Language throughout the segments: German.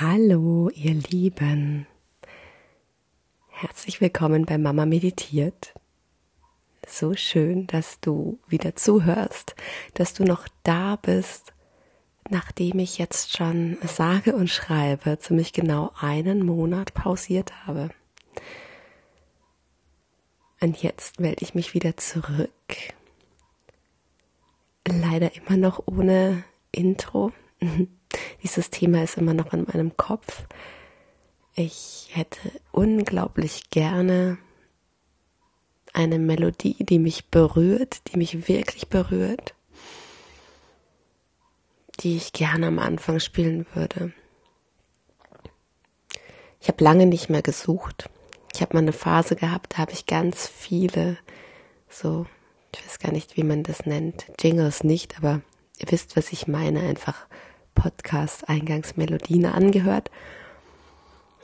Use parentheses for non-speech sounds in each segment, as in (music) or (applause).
Hallo, ihr Lieben. Herzlich willkommen bei Mama Meditiert. So schön, dass du wieder zuhörst, dass du noch da bist, nachdem ich jetzt schon sage und schreibe, ziemlich genau einen Monat pausiert habe. Und jetzt melde ich mich wieder zurück. Leider immer noch ohne Intro. (laughs) Dieses Thema ist immer noch in meinem Kopf. Ich hätte unglaublich gerne eine Melodie, die mich berührt, die mich wirklich berührt, die ich gerne am Anfang spielen würde. Ich habe lange nicht mehr gesucht. Ich habe mal eine Phase gehabt, da habe ich ganz viele so, ich weiß gar nicht, wie man das nennt, Jingles nicht, aber ihr wisst, was ich meine, einfach Podcast-Eingangsmelodien angehört.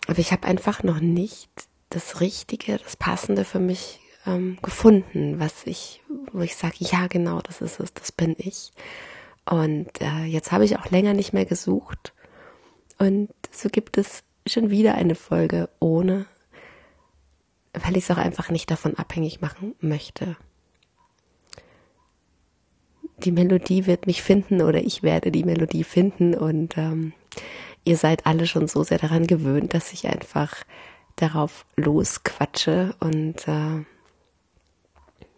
Aber ich habe einfach noch nicht das Richtige, das Passende für mich ähm, gefunden, was ich, wo ich sage, ja genau, das ist es, das bin ich. Und äh, jetzt habe ich auch länger nicht mehr gesucht. Und so gibt es schon wieder eine Folge ohne, weil ich es auch einfach nicht davon abhängig machen möchte die Melodie wird mich finden oder ich werde die Melodie finden und ähm, ihr seid alle schon so sehr daran gewöhnt, dass ich einfach darauf losquatsche und äh,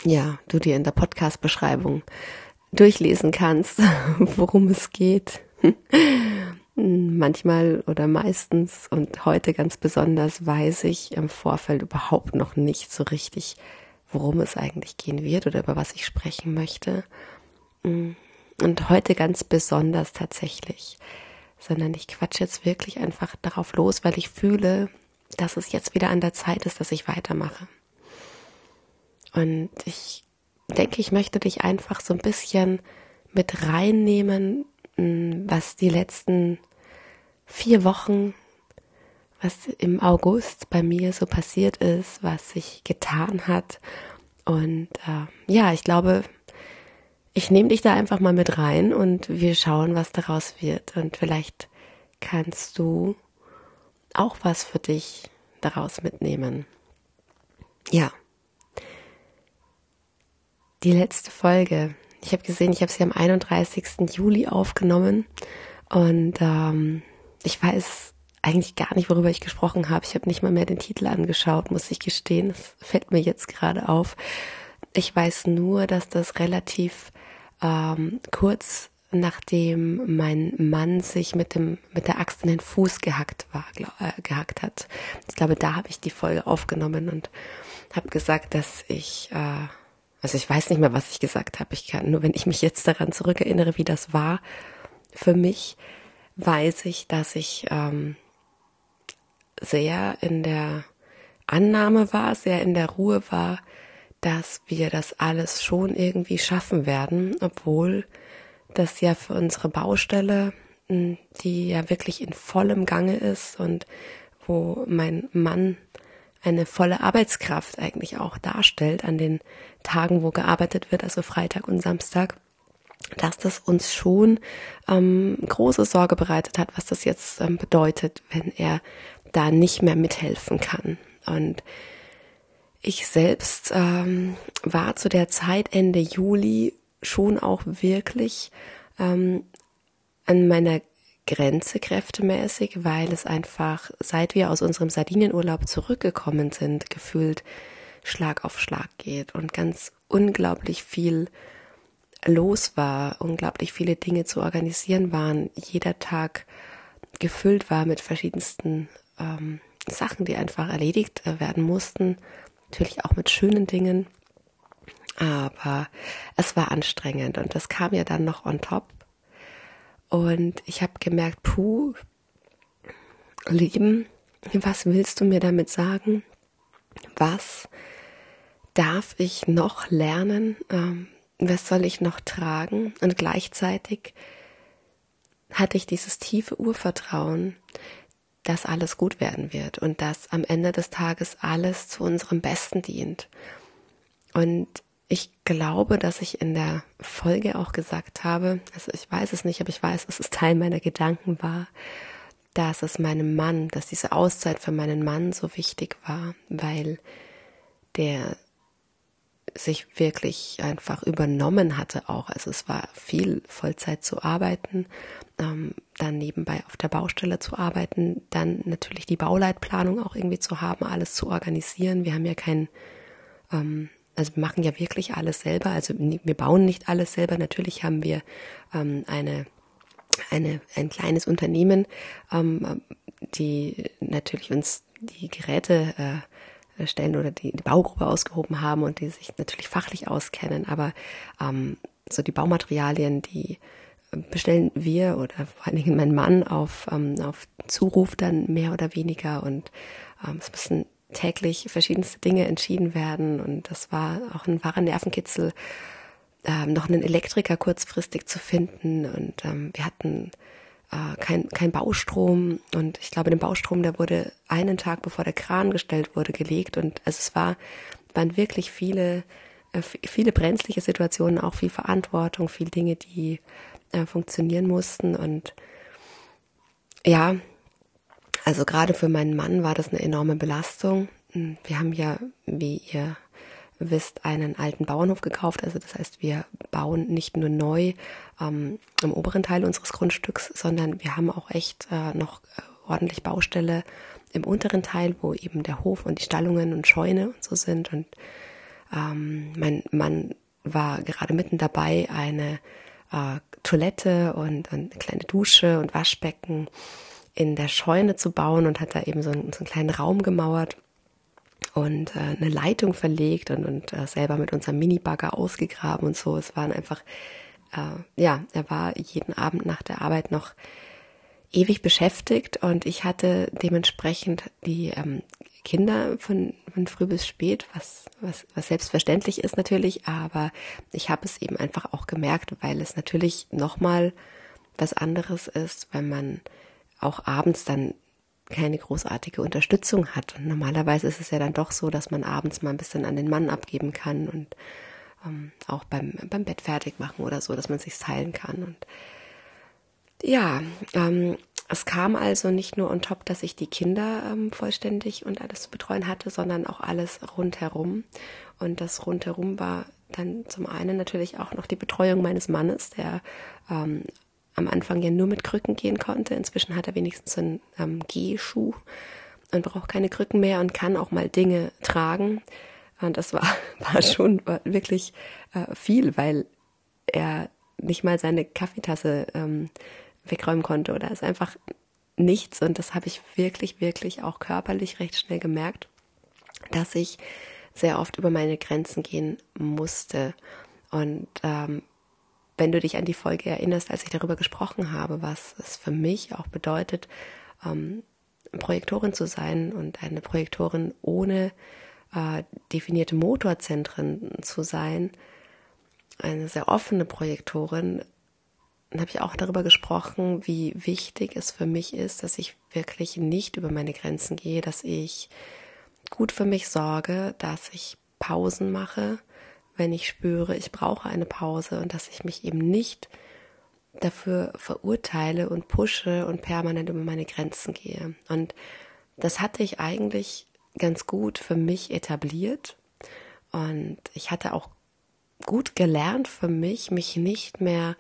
ja, du dir in der Podcast-Beschreibung durchlesen kannst, (laughs) worum es geht. (laughs) Manchmal oder meistens und heute ganz besonders weiß ich im Vorfeld überhaupt noch nicht so richtig, worum es eigentlich gehen wird oder über was ich sprechen möchte. Und heute ganz besonders tatsächlich, sondern ich quatsche jetzt wirklich einfach darauf los, weil ich fühle, dass es jetzt wieder an der Zeit ist, dass ich weitermache. Und ich denke, ich möchte dich einfach so ein bisschen mit reinnehmen, was die letzten vier Wochen, was im August bei mir so passiert ist, was sich getan hat. Und äh, ja, ich glaube, ich nehme dich da einfach mal mit rein und wir schauen, was daraus wird. Und vielleicht kannst du auch was für dich daraus mitnehmen. Ja. Die letzte Folge. Ich habe gesehen, ich habe sie am 31. Juli aufgenommen und ähm, ich weiß eigentlich gar nicht, worüber ich gesprochen habe. Ich habe nicht mal mehr den Titel angeschaut, muss ich gestehen. Das fällt mir jetzt gerade auf. Ich weiß nur, dass das relativ ähm, kurz nachdem mein Mann sich mit dem mit der Axt in den Fuß gehackt war glaub, äh, gehackt hat. Ich glaube, da habe ich die Folge aufgenommen und habe gesagt, dass ich äh, also ich weiß nicht mehr, was ich gesagt habe. Ich kann nur, wenn ich mich jetzt daran zurückerinnere, wie das war für mich, weiß ich, dass ich ähm, sehr in der Annahme war, sehr in der Ruhe war, dass wir das alles schon irgendwie schaffen werden, obwohl das ja für unsere Baustelle, hm, die ja wirklich in vollem Gange ist und wo mein Mann eine volle Arbeitskraft eigentlich auch darstellt an den Tagen, wo gearbeitet wird, also Freitag und Samstag, dass das uns schon ähm, große Sorge bereitet hat, was das jetzt ähm, bedeutet, wenn er da nicht mehr mithelfen kann. Und ich selbst ähm, war zu der Zeit Ende Juli schon auch wirklich ähm, an meiner Grenze kräftemäßig, weil es einfach, seit wir aus unserem Sardinienurlaub zurückgekommen sind, gefühlt Schlag auf Schlag geht und ganz unglaublich viel los war, unglaublich viele Dinge zu organisieren waren, jeder Tag gefüllt war mit verschiedensten ähm, Sachen, die einfach erledigt äh, werden mussten natürlich auch mit schönen Dingen, aber es war anstrengend und das kam ja dann noch on top. Und ich habe gemerkt, puh, Lieben, was willst du mir damit sagen? Was darf ich noch lernen? Ähm, was soll ich noch tragen? Und gleichzeitig hatte ich dieses tiefe Urvertrauen, dass alles gut werden wird und dass am Ende des Tages alles zu unserem Besten dient. Und ich glaube, dass ich in der Folge auch gesagt habe, also ich weiß es nicht, aber ich weiß, dass es Teil meiner Gedanken war, dass es meinem Mann, dass diese Auszeit für meinen Mann so wichtig war, weil der sich wirklich einfach übernommen hatte auch. Also es war viel Vollzeit zu arbeiten, ähm, dann nebenbei auf der Baustelle zu arbeiten, dann natürlich die Bauleitplanung auch irgendwie zu haben, alles zu organisieren. Wir haben ja kein, ähm, also wir machen ja wirklich alles selber. Also wir bauen nicht alles selber. Natürlich haben wir ähm, eine eine, ein kleines Unternehmen, ähm, die natürlich uns die Geräte äh, stellen oder die, die Baugruppe ausgehoben haben und die sich natürlich fachlich auskennen, aber ähm, so die Baumaterialien, die bestellen wir oder vor allen Dingen mein Mann auf, ähm, auf Zuruf dann mehr oder weniger. Und ähm, es müssen täglich verschiedenste Dinge entschieden werden. Und das war auch ein wahrer Nervenkitzel, ähm, noch einen Elektriker kurzfristig zu finden. Und ähm, wir hatten äh, kein, kein Baustrom. Und ich glaube, den Baustrom, der wurde einen Tag bevor der Kran gestellt wurde, gelegt. Und also es war, waren wirklich viele, äh, viele brenzliche Situationen, auch viel Verantwortung, viel Dinge, die äh, funktionieren mussten. Und ja, also gerade für meinen Mann war das eine enorme Belastung. Hm, wir haben ja, wie ihr wisst, einen alten Bauernhof gekauft. Also das heißt, wir bauen nicht nur neu ähm, im oberen Teil unseres Grundstücks, sondern wir haben auch echt äh, noch äh, ordentlich Baustelle im unteren Teil, wo eben der Hof und die Stallungen und Scheune und so sind. Und ähm, mein Mann war gerade mitten dabei, eine äh, Toilette und, und eine kleine Dusche und Waschbecken in der Scheune zu bauen und hat da eben so einen, so einen kleinen Raum gemauert und äh, eine Leitung verlegt und, und äh, selber mit unserem Minibagger ausgegraben und so. Es waren einfach, äh, ja, er war jeden Abend nach der Arbeit noch ewig beschäftigt und ich hatte dementsprechend die ähm, Kinder von, von früh bis spät, was, was, was selbstverständlich ist natürlich, aber ich habe es eben einfach auch gemerkt, weil es natürlich nochmal was anderes ist, wenn man auch abends dann keine großartige Unterstützung hat. Und normalerweise ist es ja dann doch so, dass man abends mal ein bisschen an den Mann abgeben kann und ähm, auch beim, beim Bett fertig machen oder so, dass man sich teilen kann. Und ja, ähm, es kam also nicht nur on top, dass ich die Kinder ähm, vollständig und alles zu betreuen hatte, sondern auch alles rundherum. Und das rundherum war dann zum einen natürlich auch noch die Betreuung meines Mannes, der ähm, am Anfang ja nur mit Krücken gehen konnte. Inzwischen hat er wenigstens einen ähm, Gehschuh und braucht keine Krücken mehr und kann auch mal Dinge tragen. Und das war, (laughs) war schon wirklich äh, viel, weil er nicht mal seine Kaffeetasse ähm, wegräumen konnte oder ist einfach nichts. Und das habe ich wirklich, wirklich auch körperlich recht schnell gemerkt, dass ich sehr oft über meine Grenzen gehen musste. Und ähm, wenn du dich an die Folge erinnerst, als ich darüber gesprochen habe, was es für mich auch bedeutet, ähm, Projektorin zu sein und eine Projektorin ohne äh, definierte Motorzentren zu sein, eine sehr offene Projektorin, dann habe ich auch darüber gesprochen, wie wichtig es für mich ist, dass ich wirklich nicht über meine Grenzen gehe, dass ich gut für mich sorge, dass ich Pausen mache, wenn ich spüre, ich brauche eine Pause und dass ich mich eben nicht dafür verurteile und pushe und permanent über meine Grenzen gehe. Und das hatte ich eigentlich ganz gut für mich etabliert. Und ich hatte auch gut gelernt für mich, mich nicht mehr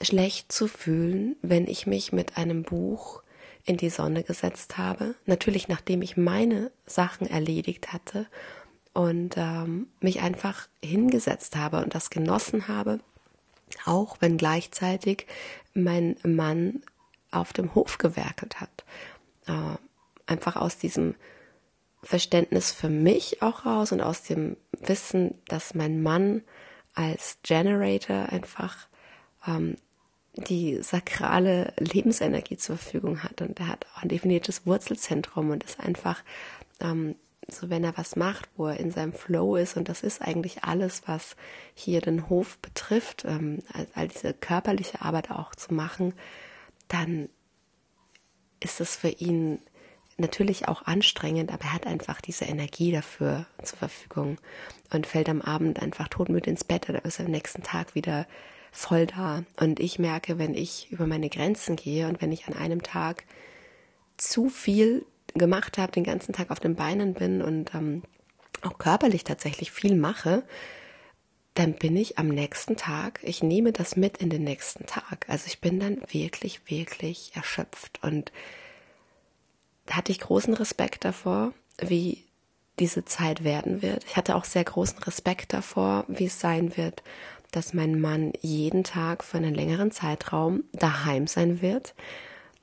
schlecht zu fühlen, wenn ich mich mit einem Buch in die Sonne gesetzt habe. Natürlich, nachdem ich meine Sachen erledigt hatte und ähm, mich einfach hingesetzt habe und das genossen habe, auch wenn gleichzeitig mein Mann auf dem Hof gewerkelt hat. Äh, einfach aus diesem Verständnis für mich auch raus und aus dem Wissen, dass mein Mann als Generator einfach ähm, die sakrale Lebensenergie zur Verfügung hat und er hat auch ein definiertes Wurzelzentrum und ist einfach ähm, so wenn er was macht, wo er in seinem Flow ist, und das ist eigentlich alles, was hier den Hof betrifft, ähm, all diese körperliche Arbeit auch zu machen, dann ist es für ihn natürlich auch anstrengend, aber er hat einfach diese Energie dafür zur Verfügung und fällt am Abend einfach todmüde ins Bett oder ist am nächsten Tag wieder voll da. Und ich merke, wenn ich über meine Grenzen gehe und wenn ich an einem Tag zu viel gemacht habe, den ganzen Tag auf den Beinen bin und ähm, auch körperlich tatsächlich viel mache, dann bin ich am nächsten Tag, ich nehme das mit in den nächsten Tag. Also ich bin dann wirklich, wirklich erschöpft und da hatte ich großen Respekt davor, wie diese Zeit werden wird. Ich hatte auch sehr großen Respekt davor, wie es sein wird, dass mein Mann jeden Tag für einen längeren Zeitraum daheim sein wird.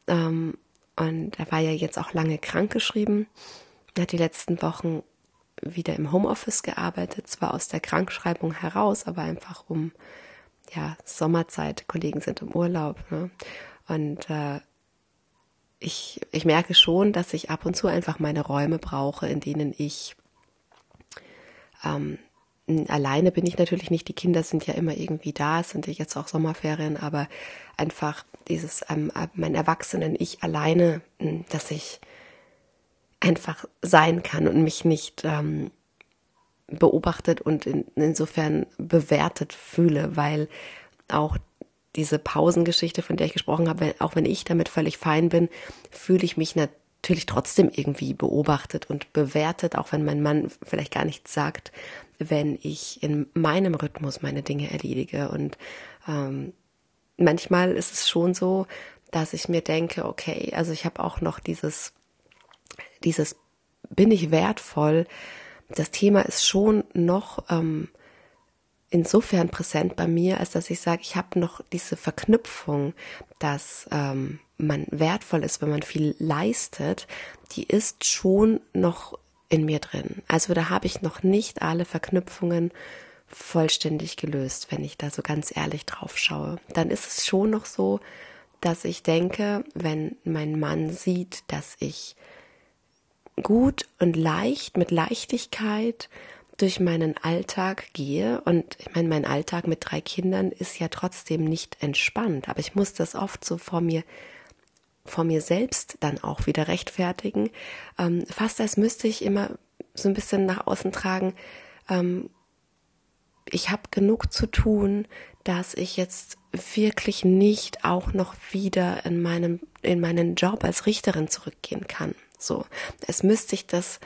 Ähm, und er war ja jetzt auch lange krankgeschrieben. Er hat die letzten Wochen wieder im Homeoffice gearbeitet, zwar aus der Krankschreibung heraus, aber einfach um, ja, Sommerzeit, Kollegen sind im Urlaub. Ne? Und äh, ich, ich merke schon, dass ich ab und zu einfach meine Räume brauche, in denen ich ähm, alleine bin ich natürlich nicht. Die Kinder sind ja immer irgendwie da, es sind ja jetzt auch Sommerferien, aber einfach dieses ähm, mein Erwachsenen ich alleine, dass ich einfach sein kann und mich nicht ähm, beobachtet und in, insofern bewertet fühle, weil auch diese Pausengeschichte, von der ich gesprochen habe, auch wenn ich damit völlig fein bin, fühle ich mich natürlich trotzdem irgendwie beobachtet und bewertet, auch wenn mein Mann vielleicht gar nichts sagt, wenn ich in meinem Rhythmus meine Dinge erledige. Und ähm, manchmal ist es schon so, dass ich mir denke, okay, also ich habe auch noch dieses dieses bin ich wertvoll, das Thema ist schon noch ähm, insofern präsent bei mir, als dass ich sage, ich habe noch diese Verknüpfung, dass ähm, man wertvoll ist, wenn man viel leistet, die ist schon noch in mir drin. Also da habe ich noch nicht alle Verknüpfungen vollständig gelöst, wenn ich da so ganz ehrlich drauf schaue. Dann ist es schon noch so, dass ich denke, wenn mein Mann sieht, dass ich gut und leicht, mit Leichtigkeit durch meinen Alltag gehe. Und ich meine, mein Alltag mit drei Kindern ist ja trotzdem nicht entspannt, aber ich muss das oft so vor mir vor mir selbst dann auch wieder rechtfertigen. Ähm, fast als müsste ich immer so ein bisschen nach außen tragen, ähm, ich habe genug zu tun, dass ich jetzt wirklich nicht auch noch wieder in meinem in meinen Job als Richterin zurückgehen kann. So, es müsste ich das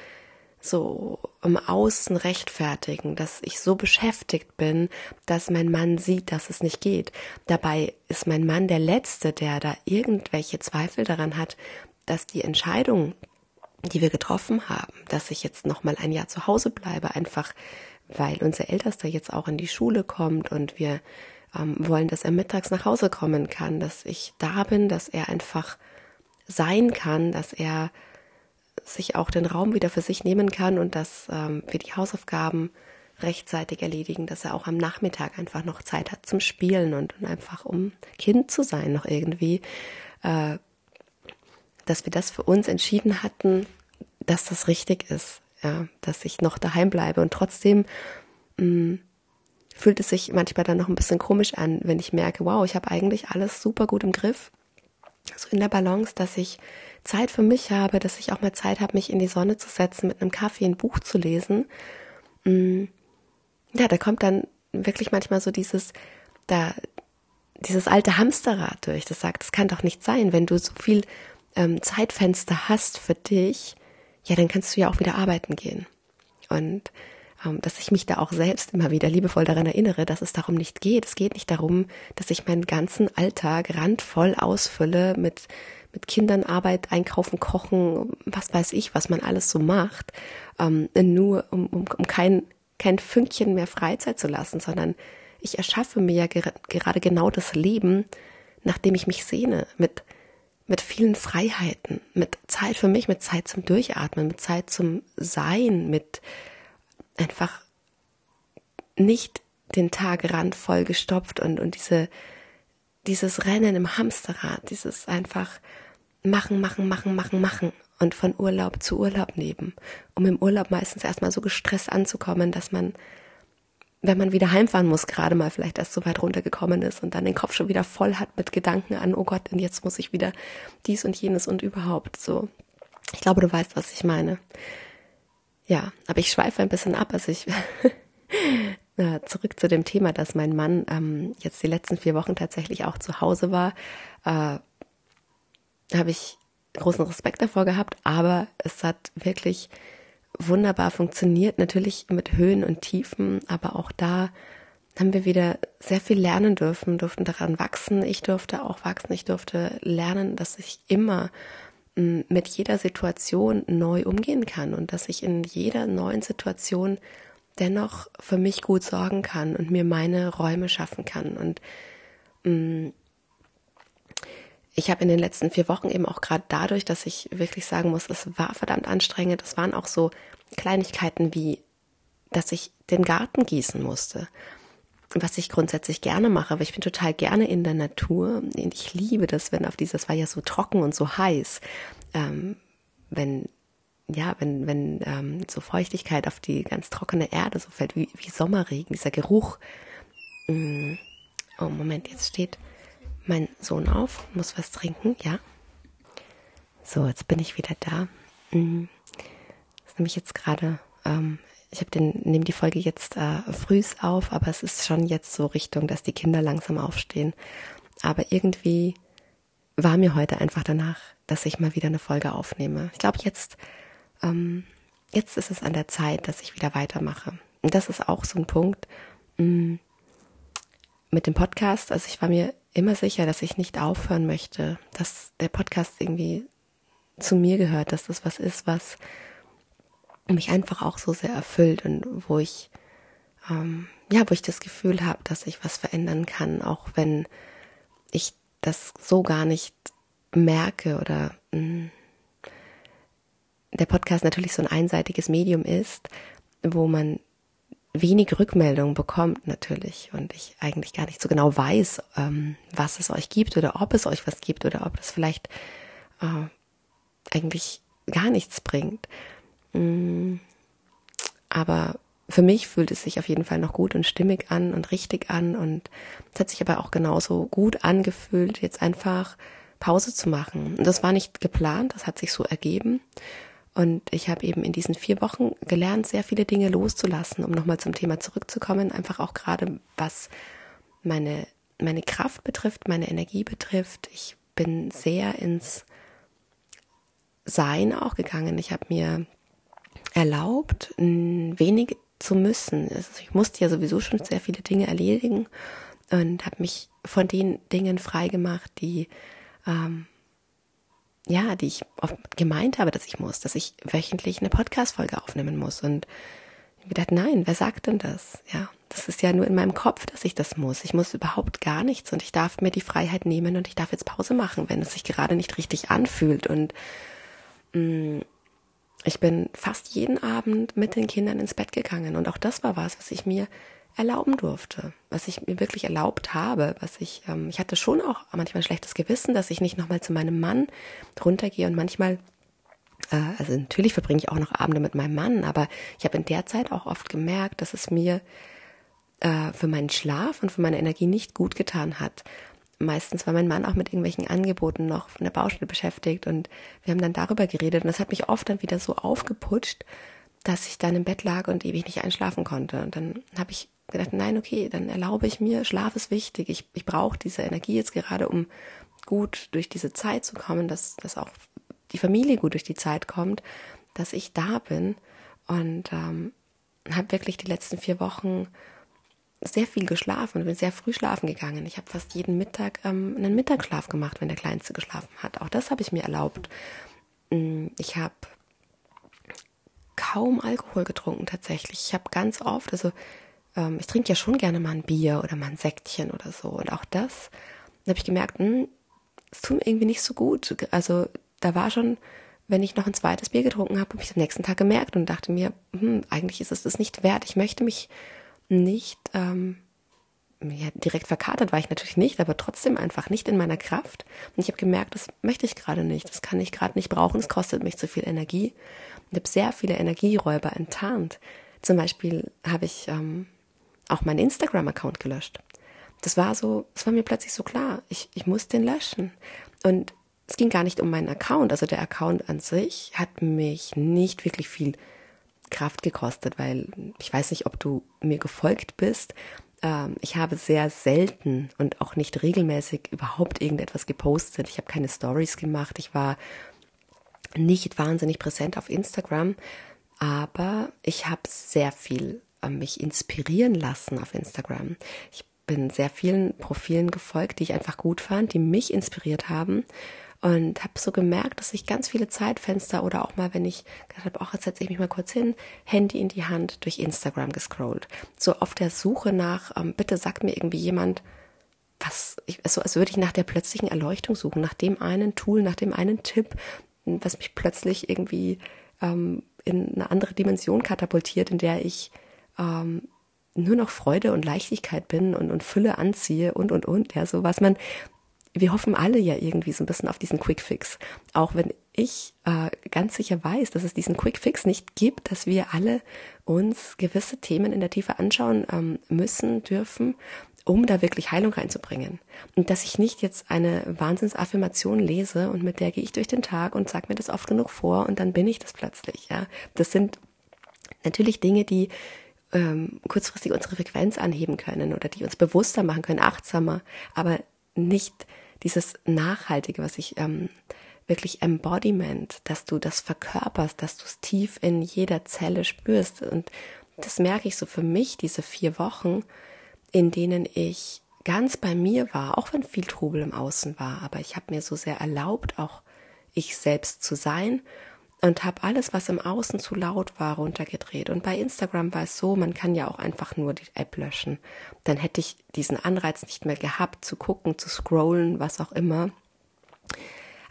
so im Außen rechtfertigen, dass ich so beschäftigt bin, dass mein Mann sieht, dass es nicht geht. Dabei ist mein Mann der Letzte, der da irgendwelche Zweifel daran hat, dass die Entscheidung, die wir getroffen haben, dass ich jetzt noch mal ein Jahr zu Hause bleibe, einfach weil unser Ältester jetzt auch in die Schule kommt und wir ähm, wollen, dass er mittags nach Hause kommen kann, dass ich da bin, dass er einfach sein kann, dass er sich auch den Raum wieder für sich nehmen kann und dass ähm, wir die Hausaufgaben rechtzeitig erledigen, dass er auch am Nachmittag einfach noch Zeit hat zum Spielen und, und einfach um Kind zu sein noch irgendwie, äh, dass wir das für uns entschieden hatten, dass das richtig ist, ja, dass ich noch daheim bleibe. Und trotzdem mh, mm, fühlt es sich manchmal dann noch ein bisschen komisch an, wenn ich merke, wow, ich habe eigentlich alles super gut im Griff, so in der Balance, dass ich Zeit für mich habe, dass ich auch mal Zeit habe, mich in die Sonne zu setzen, mit einem Kaffee ein Buch zu lesen. Mm, ja, da kommt dann wirklich manchmal so dieses, da, dieses alte Hamsterrad durch, das sagt, das kann doch nicht sein, wenn du so viel ähm, Zeitfenster hast für dich, ja, dann kannst du ja auch wieder arbeiten gehen. Und dass ich mich da auch selbst immer wieder liebevoll daran erinnere, dass es darum nicht geht. Es geht nicht darum, dass ich meinen ganzen Alltag randvoll ausfülle mit mit Kindern Arbeit, einkaufen, kochen, was weiß ich, was man alles so macht, ähm, nur um, um, um kein, kein Fünkchen mehr Freizeit zu lassen, sondern ich erschaffe mir ja ger gerade genau das Leben, nach dem ich mich sehne, mit, mit vielen Freiheiten, mit Zeit für mich, mit Zeit zum Durchatmen, mit Zeit zum Sein, mit einfach nicht den Tag randvoll gestopft und, und diese, dieses Rennen im Hamsterrad, dieses einfach machen, machen, machen, machen, machen und von Urlaub zu Urlaub nehmen, um im Urlaub meistens erstmal so gestresst anzukommen, dass man, wenn man wieder heimfahren muss, gerade mal vielleicht erst so weit runtergekommen ist und dann den Kopf schon wieder voll hat mit Gedanken an, oh Gott, und jetzt muss ich wieder dies und jenes und überhaupt so. Ich glaube, du weißt, was ich meine. Ja, aber ich schweife ein bisschen ab, also ich (laughs) zurück zu dem Thema, dass mein Mann ähm, jetzt die letzten vier Wochen tatsächlich auch zu Hause war. Äh, habe ich großen Respekt davor gehabt, aber es hat wirklich wunderbar funktioniert. Natürlich mit Höhen und Tiefen, aber auch da haben wir wieder sehr viel lernen dürfen, durften daran wachsen. Ich durfte auch wachsen. Ich durfte lernen, dass ich immer mm, mit jeder Situation neu umgehen kann und dass ich in jeder neuen Situation dennoch für mich gut sorgen kann und mir meine Räume schaffen kann. Und mm, ich habe in den letzten vier Wochen eben auch gerade dadurch, dass ich wirklich sagen muss, es war verdammt anstrengend. Es waren auch so Kleinigkeiten wie, dass ich den Garten gießen musste was ich grundsätzlich gerne mache, aber ich bin total gerne in der Natur ich liebe das, wenn auf dieses war ja so trocken und so heiß, ähm, wenn ja, wenn wenn ähm, so Feuchtigkeit auf die ganz trockene Erde so fällt wie, wie Sommerregen, dieser Geruch. Mm. Oh Moment, jetzt steht mein Sohn auf, muss was trinken, ja. So, jetzt bin ich wieder da. Mm. Das ist nämlich jetzt gerade ähm, ich habe den nehme die Folge jetzt äh, frühs auf, aber es ist schon jetzt so Richtung, dass die Kinder langsam aufstehen. Aber irgendwie war mir heute einfach danach, dass ich mal wieder eine Folge aufnehme. Ich glaube jetzt ähm, jetzt ist es an der Zeit, dass ich wieder weitermache. Und das ist auch so ein Punkt mm, mit dem Podcast. Also ich war mir immer sicher, dass ich nicht aufhören möchte, dass der Podcast irgendwie zu mir gehört, dass das was ist, was mich einfach auch so sehr erfüllt und wo ich ähm, ja, wo ich das Gefühl habe, dass ich was verändern kann, auch wenn ich das so gar nicht merke oder mh, mm, der Podcast natürlich so ein einseitiges Medium ist, wo man wenig Rückmeldung bekommt natürlich und ich eigentlich gar nicht so genau weiß, ähm, was es euch gibt oder ob es euch was gibt oder ob es vielleicht äh, eigentlich gar nichts bringt. Mm. Aber für mich fühlt es sich auf jeden Fall noch gut und stimmig an und richtig an. Und es hat sich aber auch genauso gut angefühlt, jetzt einfach Pause zu machen. Und das war nicht geplant, das hat sich so ergeben. Und ich habe eben in diesen vier Wochen gelernt, sehr viele Dinge loszulassen, um nochmal zum Thema zurückzukommen. Einfach auch gerade, was meine, meine Kraft betrifft, meine Energie betrifft. Ich bin sehr ins Sein auch gegangen. Ich habe mir erlaubt, wenig zu müssen. Also ich musste ja sowieso schon sehr viele Dinge erledigen und habe mich von den Dingen freigemacht, die ähm, ja, die ich oft gemeint habe, dass ich muss, dass ich wöchentlich eine Podcast-Folge aufnehmen muss. Und ich habe gedacht, nein, wer sagt denn das? Ja, das ist ja nur in meinem Kopf, dass ich das muss. Ich muss überhaupt gar nichts und ich darf mir die Freiheit nehmen und ich darf jetzt Pause machen, wenn es sich gerade nicht richtig anfühlt. Und mh, mm, ich bin fast jeden Abend mit den Kindern ins Bett gegangen und auch das war was, was ich mir erlauben durfte, was ich mir wirklich erlaubt habe, was ich, ähm, ich hatte schon auch manchmal schlechtes Gewissen, dass ich nicht nochmal zu meinem Mann runtergehe und manchmal, äh, also natürlich verbringe ich auch noch Abende mit meinem Mann, aber ich habe in der Zeit auch oft gemerkt, dass es mir äh, für meinen Schlaf und für meine Energie nicht gut getan hat, meistens war mein Mann auch mit irgendwelchen Angeboten noch von der Baustelle beschäftigt und wir haben dann darüber geredet und das hat mich oft dann wieder so aufgeputscht, dass ich dann im Bett lag und ewig nicht einschlafen konnte. Und dann habe ich gedacht, nein, okay, dann erlaube ich mir, Schlaf ist wichtig. Ich, ich brauche diese Energie jetzt gerade, um gut durch diese Zeit zu kommen, dass, dass auch die Familie gut durch die Zeit kommt, dass ich da bin. Und ähm, habe wirklich die letzten vier Wochen sehr viel geschlafen und bin sehr früh schlafen gegangen. Ich habe fast jeden Mittag ähm, einen Mittagsschlaf gemacht, wenn der Kleinste geschlafen hat. Auch das habe ich mir erlaubt. Mm, ich habe kaum Alkohol getrunken tatsächlich. Ich habe ganz oft, also ähm, ich trinke ja schon gerne mal ein Bier oder mal ein Säckchen oder so. Und auch das habe ich gemerkt, hm, es tut mir irgendwie nicht so gut. Also da war schon, wenn ich noch ein zweites Bier getrunken habe, habe ich am nächsten Tag gemerkt und dachte mir, hm, eigentlich ist es das nicht wert. Ich möchte mich nicht, ähm, ja, direkt verkatert war ich natürlich nicht, aber trotzdem einfach nicht in meiner Kraft. Und ich habe gemerkt, das möchte ich gerade nicht, das kann ich gerade nicht brauchen, es kostet mich zu viel Energie. Und habe sehr viele Energieräuber enttarnt. Zum Beispiel habe ich ähm, auch meinen Instagram-Account gelöscht. Das war so, es war mir plötzlich so klar, ich, ich muss den löschen. Und es ging gar nicht um meinen Account. Also der Account an sich hat mich nicht wirklich viel Kraft gekostet, weil ich weiß nicht, ob du mir gefolgt bist. Ähm, ich habe sehr selten und auch nicht regelmäßig überhaupt irgendetwas gepostet. Ich habe keine Stories gemacht. Ich war nicht wahnsinnig präsent auf Instagram, aber ich habe sehr viel äh, mich inspirieren lassen auf Instagram. Ich bin sehr vielen Profilen gefolgt, die ich einfach gut fand, die mich inspiriert haben und habe so gemerkt, dass ich ganz viele Zeitfenster oder auch mal, wenn ich gedacht habe, ach, jetzt setze ich mich mal kurz hin, Handy in die Hand, durch Instagram gescrollt. So auf der Suche nach, ähm, bitte sagt mir irgendwie jemand, was, ich, so als würde ich nach der plötzlichen Erleuchtung suchen, nach dem einen Tool, nach dem einen Tipp, was mich plötzlich irgendwie ähm, in eine andere Dimension katapultiert, in der ich ähm, nur noch Freude und Leichtigkeit bin und, und Fülle anziehe und, und, und. Ja, so was man wir hoffen alle ja irgendwie so ein bisschen auf diesen Quick Fix. Auch wenn ich äh, ganz sicher weiß, dass es diesen Quick Fix nicht gibt, dass wir alle uns gewisse Themen in der Tiefe anschauen ähm, müssen, dürfen, um da wirklich Heilung reinzubringen. Und dass ich nicht jetzt eine Wahnsinnsaffirmation lese und mit der gehe ich durch den Tag und sage mir das oft genug vor und dann bin ich das plötzlich. Ja, das sind natürlich Dinge, die ähm, kurzfristig unsere Frequenz anheben können oder die uns bewusster machen können, achtsamer, aber nicht dieses Nachhaltige, was ich ähm, wirklich Embodiment, dass du das verkörperst, dass du es tief in jeder Zelle spürst. Und das merke ich so für mich, diese vier Wochen, in denen ich ganz bei mir war, auch wenn viel Trubel im Außen war, aber ich habe mir so sehr erlaubt, auch ich selbst zu sein und habe alles, was im Außen zu laut war, runtergedreht. Und bei Instagram war es so, man kann ja auch einfach nur die App löschen. Dann hätte ich diesen Anreiz nicht mehr gehabt, zu gucken, zu scrollen, was auch immer.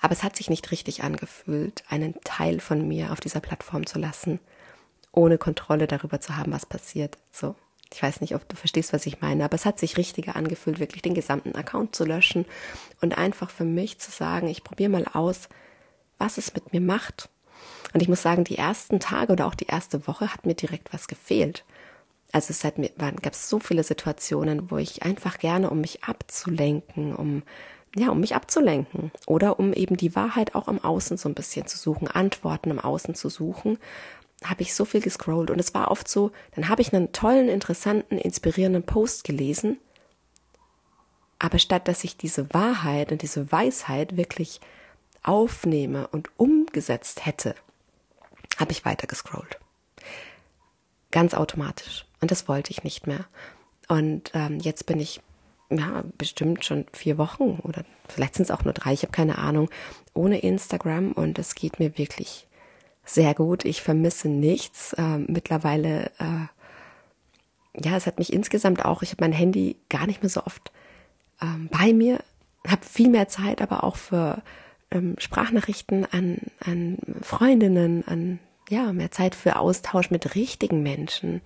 Aber es hat sich nicht richtig angefühlt, einen Teil von mir auf dieser Plattform zu lassen, ohne Kontrolle darüber zu haben, was passiert. So. Ich weiß nicht, ob du verstehst, was ich meine, aber es hat sich richtiger angefühlt, wirklich den gesamten Account zu löschen und einfach für mich zu sagen, ich probiere mal aus, was es mit mir macht und ich muss sagen, die ersten Tage oder auch die erste Woche hat mir direkt was gefehlt. Also es hat mir, gab es so viele Situationen, wo ich einfach gerne, um mich abzulenken, um ja, um mich abzulenken. Oder um eben die Wahrheit auch im Außen so ein bisschen zu suchen, Antworten im Außen zu suchen, habe ich so viel gescrollt. Und es war oft so, dann habe ich einen tollen, interessanten, inspirierenden Post gelesen, aber statt dass ich diese Wahrheit und diese Weisheit wirklich aufnehme und umgesetzt hätte, habe ich weiter gescrollt. Ganz automatisch. Und das wollte ich nicht mehr. Und ähm, jetzt bin ich ja, bestimmt schon vier Wochen oder vielleicht sind es auch nur drei, ich habe keine Ahnung, ohne Instagram und es geht mir wirklich sehr gut. Ich vermisse nichts. Ähm, mittlerweile, äh, ja, es hat mich insgesamt auch, ich habe mein Handy gar nicht mehr so oft ähm, bei mir, habe viel mehr Zeit, aber auch für ähm, Sprachnachrichten an, an Freundinnen, an ja, mehr Zeit für Austausch mit richtigen Menschen.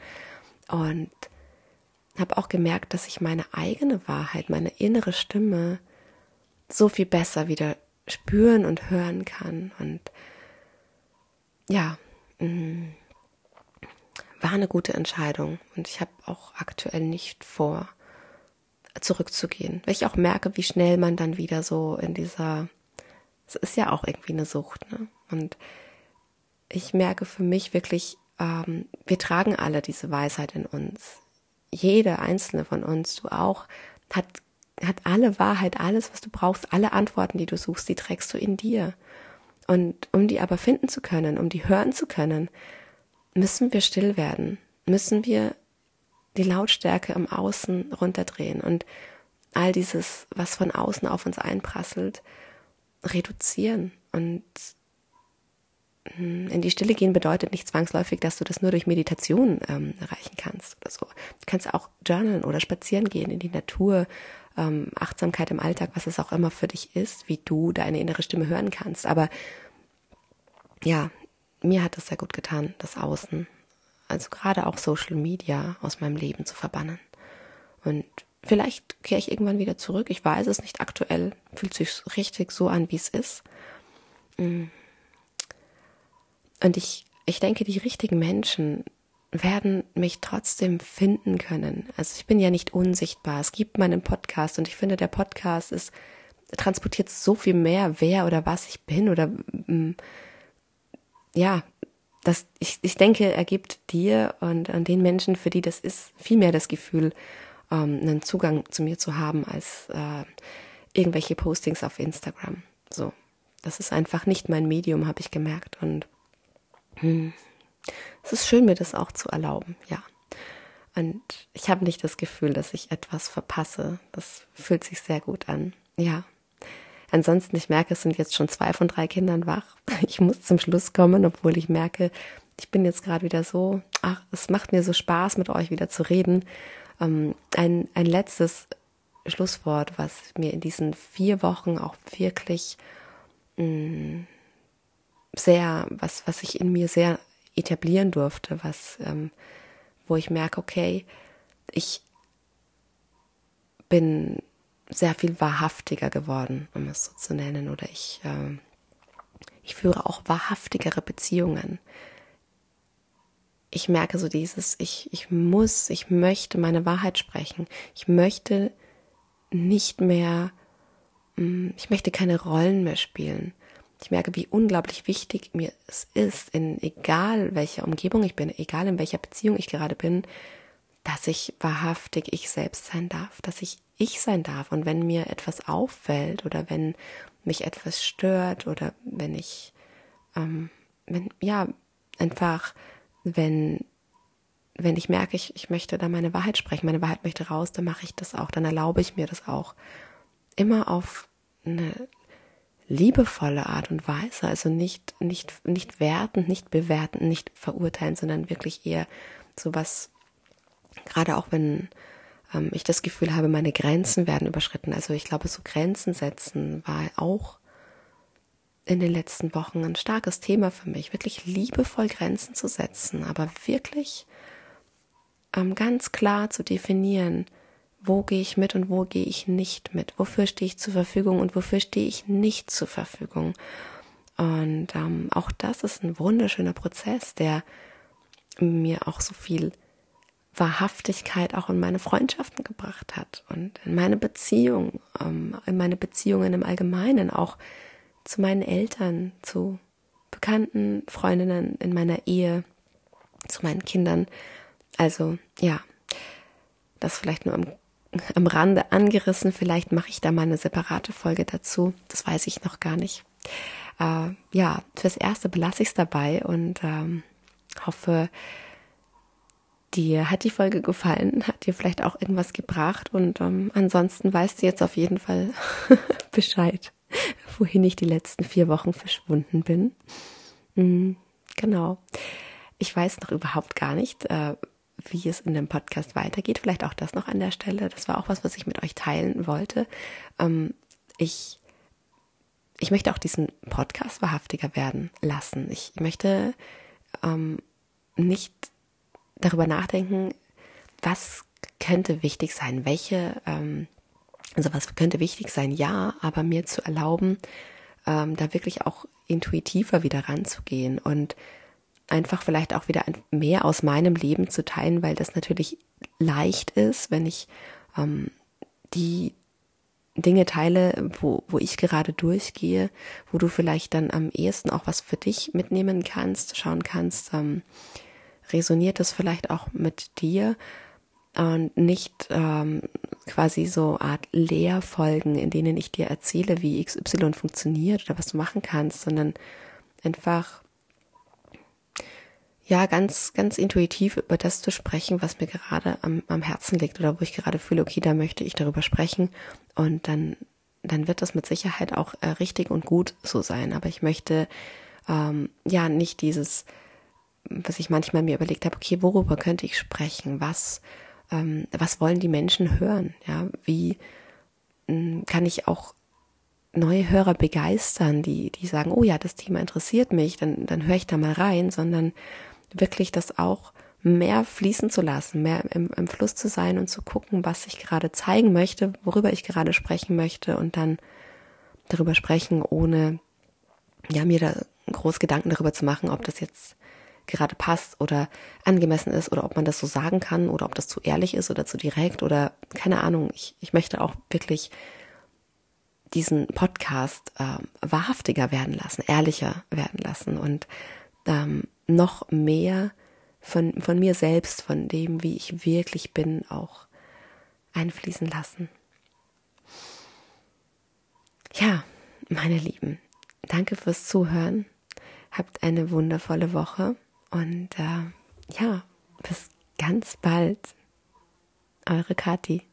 Und habe auch gemerkt, dass ich meine eigene Wahrheit, meine innere Stimme so viel besser wieder spüren und hören kann. Und ja, mh, mm, war eine gute Entscheidung. Und ich habe auch aktuell nicht vor, zurückzugehen, weil ich auch merke, wie schnell man dann wieder so in dieser es ist ja auch irgendwie eine Sucht. Ne? Und ich merke für mich wirklich, ähm, wir tragen alle diese Weisheit in uns. Jeder einzelne von uns, du auch, hat, hat alle Wahrheit, alles, was du brauchst, alle Antworten, die du suchst, die trägst du in dir. Und um die aber finden zu können, um die hören zu können, müssen wir still werden, müssen wir die Lautstärke im Außen runterdrehen und all dieses, was von außen auf uns einprasselt, reduzieren. Und hm, in die Stille gehen bedeutet nicht zwangsläufig, dass du das nur durch Meditation ähm, erreichen kannst oder so. Du kannst auch journalen oder spazieren gehen in die Natur, ähm, Achtsamkeit im Alltag, was es auch immer für dich ist, wie du deine innere Stimme hören kannst. Aber ja, mir hat es sehr gut getan, das Außen, also gerade auch Social Media aus meinem Leben zu verbannen. Und Vielleicht kehre ich irgendwann wieder zurück. Ich weiß es nicht aktuell. Fühlt sich richtig so an, wie es ist. Mm. Und ich, ich denke, die richtigen Menschen werden mich trotzdem finden können. Also ich bin ja nicht unsichtbar. Es gibt meinen Podcast und ich finde, der Podcast ist, transportiert so viel mehr, wer oder was ich bin oder mm, ja, das, ich, ich denke, er gibt dir und an den Menschen, für die das ist, viel mehr das Gefühl, ähm, einen Zugang zu mir zu haben als äh, irgendwelche Postings auf Instagram. So. das ist einfach nicht mein Medium, habe ich gemerkt. Und hm, es ist schön, mir das auch zu erlauben, ja. Und ich habe nicht das Gefühl, dass ich etwas verpasse. Das fühlt sich sehr gut an. Ja. Ansonsten, ich merke, es sind jetzt schon zwei von drei Kindern wach. (laughs) Ich muss zum Schluss kommen, obwohl ich merke, ich bin jetzt gerade wieder so, ach, es macht mir so Spaß, mit euch wieder zu reden. Ähm, ein, ein letztes Schlusswort, was mir in diesen vier Wochen auch wirklich mh, mm, sehr, was, was ich in mir sehr etablieren durfte, was, ähm, wo ich merke, okay, ich bin sehr viel wahrhaftiger geworden, um es so zu nennen, oder ich, äh, ich führe auch wahrhaftigere Beziehungen. Ich merke so dieses, ich, ich muss, ich möchte meine Wahrheit sprechen. Ich möchte nicht mehr, mm, ich möchte keine Rollen mehr spielen. Ich merke, wie unglaublich wichtig mir es ist, in egal welcher Umgebung ich bin, egal in welcher Beziehung ich gerade bin, dass ich wahrhaftig ich selbst sein darf, dass ich ich sein darf. Und wenn mir etwas auffällt oder wenn mich etwas stört oder wenn ich, ähm, wenn, ja, einfach, wenn, wenn ich merke, ich, ich möchte da meine Wahrheit sprechen, meine Wahrheit möchte raus, dann mache ich das auch, dann erlaube ich mir das auch. Immer auf eine liebevolle Art und Weise, also nicht, nicht, nicht wertend, nicht bewertend, nicht verurteilen, sondern wirklich eher so was, gerade auch wenn ähm, ich das Gefühl habe, meine Grenzen werden überschritten. Also ich glaube, so Grenzen setzen war auch in den letzten Wochen ein starkes Thema für mich, wirklich liebevoll Grenzen zu setzen, aber wirklich ähm, ganz klar zu definieren, wo gehe ich mit und wo gehe ich nicht mit, wofür stehe ich zur Verfügung und wofür stehe ich nicht zur Verfügung. Und ähm, auch das ist ein wunderschöner Prozess, der mir auch so viel Wahrhaftigkeit auch in meine Freundschaften gebracht hat und in meine Beziehung, ähm, in meine Beziehungen im Allgemeinen, auch zu meinen Eltern, zu Bekannten, Freundinnen in meiner Ehe, zu meinen Kindern. Also ja, das vielleicht nur am (laughs) am Rande angerissen. Vielleicht mache ich da mal eine separate Folge dazu. Das weiß ich noch gar nicht. Äh, ja, fürs Erste belasse ich es dabei und ähm, hoffe, dir hat die Folge gefallen, hat dir vielleicht auch irgendwas gebracht und ähm, ansonsten weißt du jetzt auf jeden Fall (laughs) Bescheid, (laughs) wohin ich die letzten vier Wochen verschwunden bin. Mhm, genau. Ich weiß noch überhaupt gar nicht, äh, wie es in dem Podcast weitergeht. Vielleicht auch das noch an der Stelle. Das war auch was, was ich mit euch teilen wollte. Ähm, ich, ich möchte auch diesen Podcast wahrhaftiger werden lassen. Ich möchte ähm, nicht darüber nachdenken, was könnte wichtig sein, welche, ähm, also was könnte wichtig sein, ja, aber mir zu erlauben, ähm, da wirklich auch intuitiver wieder ranzugehen und einfach vielleicht auch wieder mehr aus meinem Leben zu teilen, weil das natürlich leicht ist, wenn ich ähm, die Dinge teile, wo, wo ich gerade durchgehe, wo du vielleicht dann am ehesten auch was für dich mitnehmen kannst, schauen kannst, ähm, resoniert das vielleicht auch mit dir und nicht ähm, quasi so Art Lehrfolgen, in denen ich dir erzähle, wie XY funktioniert oder was du machen kannst, sondern einfach ja, ganz, ganz intuitiv über das zu sprechen, was mir gerade am, am Herzen liegt oder wo ich gerade fühle, okay, da möchte ich darüber sprechen und dann, dann wird das mit Sicherheit auch äh, richtig und gut so sein. Aber ich möchte ähm, ja nicht dieses, was ich manchmal mir überlegt habe, okay, worüber könnte ich sprechen? Was, ähm, was wollen die Menschen hören? Ja, wie mh, hm, kann ich auch neue Hörer begeistern, die, die sagen, oh ja, das Thema interessiert mich, dann, dann höre ich da mal rein, sondern wirklich das auch mehr fließen zu lassen, mehr im, im Fluss zu sein und zu gucken, was ich gerade zeigen möchte, worüber ich gerade sprechen möchte und dann darüber sprechen, ohne ja mir da groß Gedanken darüber zu machen, ob das jetzt gerade passt oder angemessen ist oder ob man das so sagen kann oder ob das zu ehrlich ist oder zu direkt oder keine Ahnung. Ich, ich möchte auch wirklich diesen Podcast äh, wahrhaftiger werden lassen, ehrlicher werden lassen und ähm, noch mehr von, von mir selbst, von dem, wie ich wirklich bin, auch einfließen lassen. Ja, meine Lieben, danke fürs Zuhören. Habt eine wundervolle Woche und äh, ja, bis ganz bald. Eure Kathi.